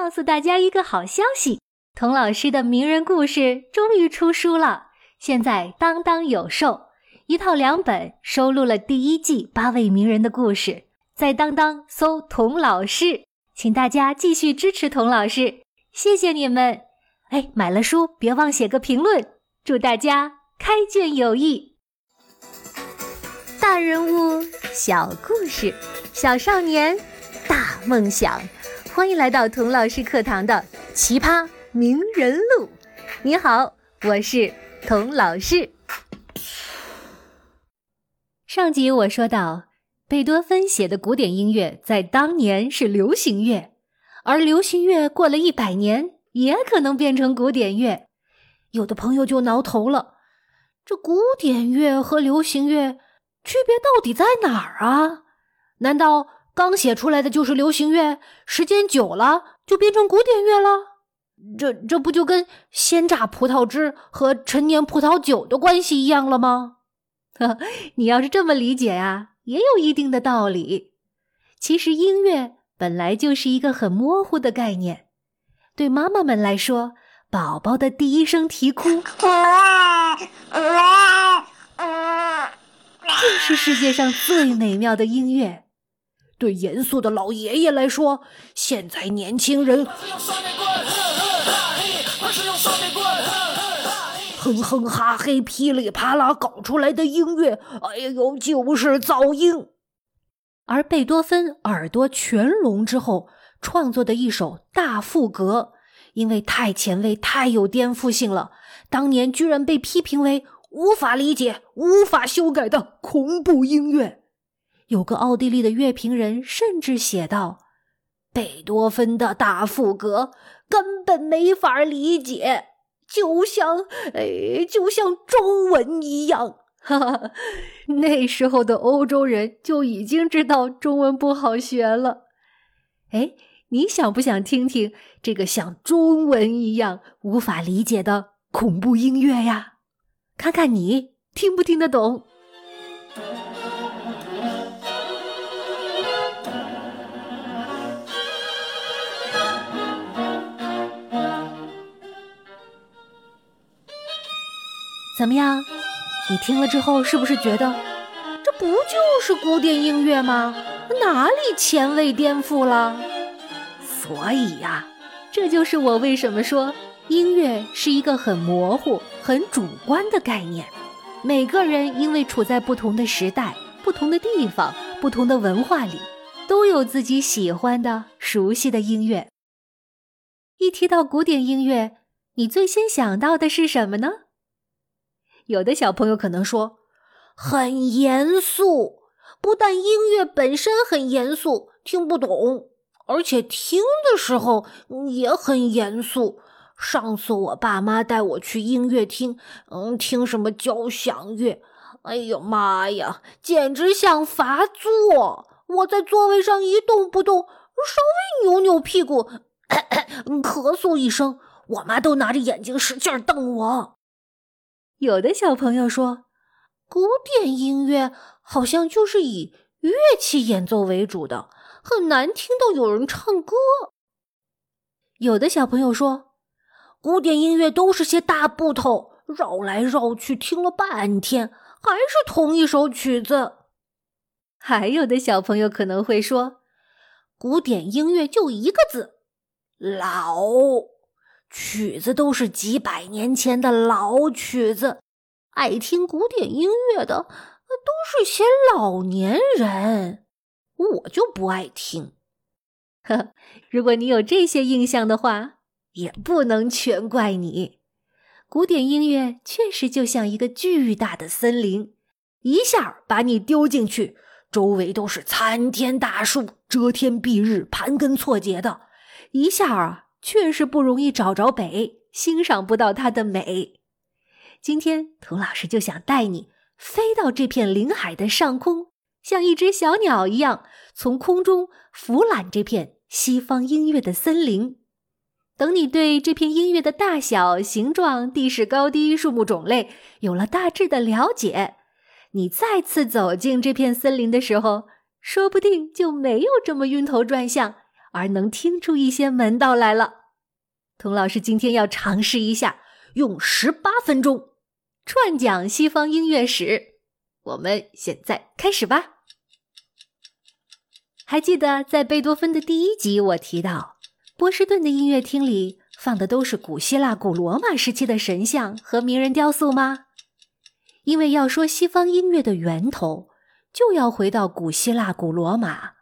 告诉大家一个好消息：童老师的名人故事终于出书了，现在当当有售，一套两本，收录了第一季八位名人的故事。在当当搜“童老师”，请大家继续支持童老师，谢谢你们！哎，买了书别忘写个评论，祝大家开卷有益。大人物，小故事，小少年，大梦想。欢迎来到童老师课堂的奇葩名人录。你好，我是童老师。上集我说到，贝多芬写的古典音乐在当年是流行乐，而流行乐过了一百年也可能变成古典乐。有的朋友就挠头了：这古典乐和流行乐区别到底在哪儿啊？难道？刚写出来的就是流行乐，时间久了就变成古典乐了。这这不就跟鲜榨葡萄汁和陈年葡萄酒的关系一样了吗？呵 你要是这么理解呀，也有一定的道理。其实音乐本来就是一个很模糊的概念。对妈妈们来说，宝宝的第一声啼哭，就是世界上最美妙的音乐。对严肃的老爷爷来说，现在年轻人哼哼哈嘿、噼里啪啦搞出来的音乐，哎呦，就是噪音。而贝多芬耳朵全聋之后创作的一首大赋格，因为太前卫、太有颠覆性了，当年居然被批评为无法理解、无法修改的恐怖音乐。有个奥地利的乐评人甚至写道：“贝多芬的大赋格根本没法理解，就像……哎，就像中文一样。”哈哈，那时候的欧洲人就已经知道中文不好学了。哎，你想不想听听这个像中文一样无法理解的恐怖音乐呀？看看你听不听得懂。怎么样？你听了之后是不是觉得，这不就是古典音乐吗？哪里前卫颠覆了？所以呀，这就是我为什么说音乐是一个很模糊、很主观的概念。每个人因为处在不同的时代、不同的地方、不同的文化里，都有自己喜欢的、熟悉的音乐。一提到古典音乐，你最先想到的是什么呢？有的小朋友可能说，很严肃。不但音乐本身很严肃，听不懂，而且听的时候也很严肃。上次我爸妈带我去音乐厅，嗯，听什么交响乐，哎呦妈呀，简直像罚坐！我在座位上一动不动，稍微扭扭屁股，咳嗽一声，我妈都拿着眼睛使劲瞪我。有的小朋友说，古典音乐好像就是以乐器演奏为主的，很难听到有人唱歌。有的小朋友说，古典音乐都是些大部头，绕来绕去，听了半天还是同一首曲子。还有的小朋友可能会说，古典音乐就一个字，老。曲子都是几百年前的老曲子，爱听古典音乐的都是些老年人，我就不爱听。呵，如果你有这些印象的话，也不能全怪你。古典音乐确实就像一个巨大的森林，一下把你丢进去，周围都是参天大树，遮天蔽日，盘根错节的，一下啊。确实不容易找着北，欣赏不到它的美。今天，涂老师就想带你飞到这片林海的上空，像一只小鸟一样，从空中俯览这片西方音乐的森林。等你对这片音乐的大小、形状、地势高低、树木种类有了大致的了解，你再次走进这片森林的时候，说不定就没有这么晕头转向。而能听出一些门道来了。童老师今天要尝试一下，用十八分钟串讲西方音乐史。我们现在开始吧。还记得在贝多芬的第一集，我提到波士顿的音乐厅里放的都是古希腊、古罗马时期的神像和名人雕塑吗？因为要说西方音乐的源头，就要回到古希腊、古罗马。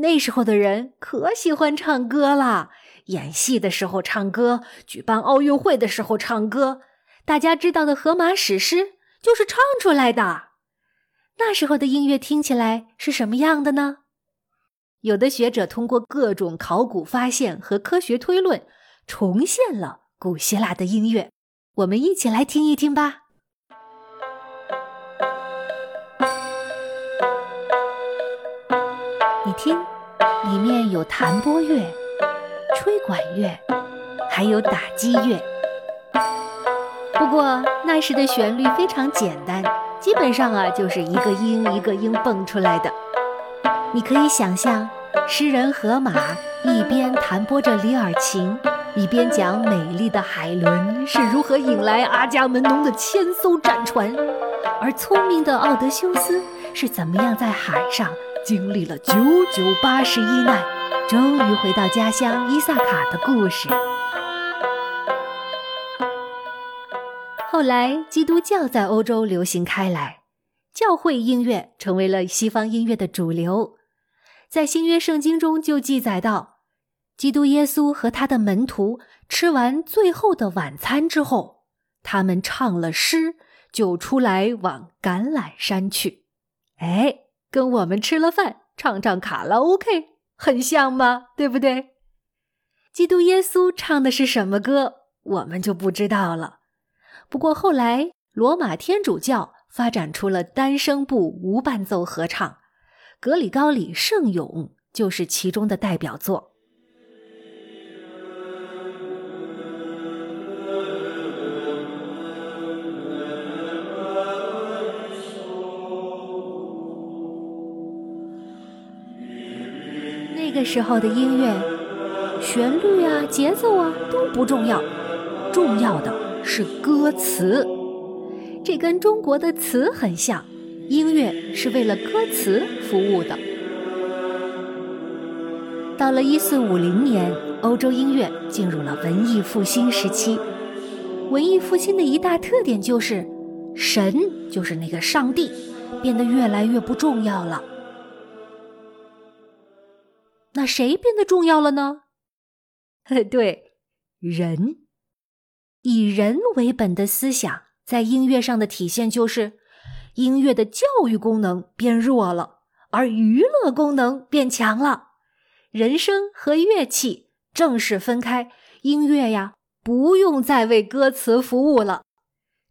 那时候的人可喜欢唱歌了，演戏的时候唱歌，举办奥运会的时候唱歌。大家知道的荷马史诗就是唱出来的。那时候的音乐听起来是什么样的呢？有的学者通过各种考古发现和科学推论，重现了古希腊的音乐。我们一起来听一听吧。里面有弹拨乐、吹管乐，还有打击乐。不过那时的旋律非常简单，基本上啊就是一个音一个音蹦出来的。你可以想象，诗人荷马一边弹拨着里尔琴，一边讲美丽的海伦是如何引来阿伽门农的千艘战船，而聪明的奥德修斯是怎么样在海上经历了九九八十一难，终于回到家乡伊萨卡的故事。后来，基督教在欧洲流行开来，教会音乐成为了西方音乐的主流。在新约圣经中就记载到，基督耶稣和他的门徒吃完最后的晚餐之后，他们唱了诗，就出来往橄榄山去。哎，跟我们吃了饭唱唱卡拉 OK 很像吗？对不对？基督耶稣唱的是什么歌，我们就不知道了。不过后来罗马天主教发展出了单声部无伴奏合唱。格里高里圣咏就是其中的代表作。这个时候的音乐，旋律啊、节奏啊都不重要，重要的是歌词。这跟中国的词很像。音乐是为了歌词服务的。到了一四五零年，欧洲音乐进入了文艺复兴时期。文艺复兴的一大特点就是，神就是那个上帝变得越来越不重要了。那谁变得重要了呢？对，人。以人为本的思想在音乐上的体现就是。音乐的教育功能变弱了，而娱乐功能变强了。人声和乐器正式分开，音乐呀不用再为歌词服务了，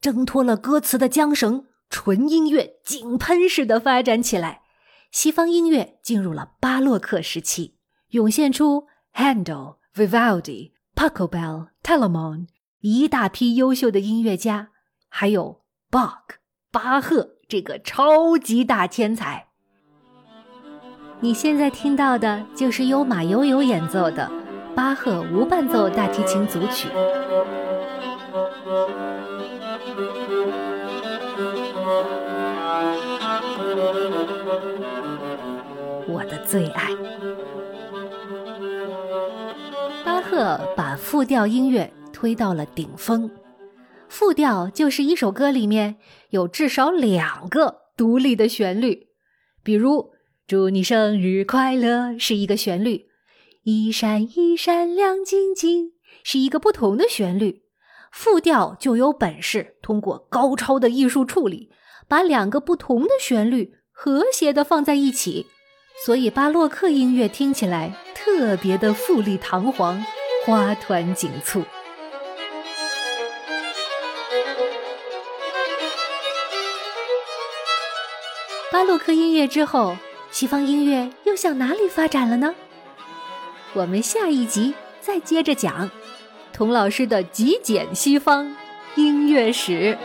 挣脱了歌词的缰绳，纯音乐井喷式的发展起来。西方音乐进入了巴洛克时期，涌现出 Handel、Vivaldi、Pachelbel、Telemann 一大批优秀的音乐家，还有 Bach。巴赫这个超级大天才，你现在听到的就是由马友友演奏的巴赫无伴奏大提琴组曲，我的最爱。巴赫把复调音乐推到了顶峰。复调就是一首歌里面有至少两个独立的旋律，比如“祝你生日快乐”是一个旋律，“一闪一闪亮晶晶”是一个不同的旋律。复调就有本事通过高超的艺术处理，把两个不同的旋律和谐的放在一起，所以巴洛克音乐听起来特别的富丽堂皇、花团锦簇。巴洛克音乐之后，西方音乐又向哪里发展了呢？我们下一集再接着讲童老师的极简西方音乐史。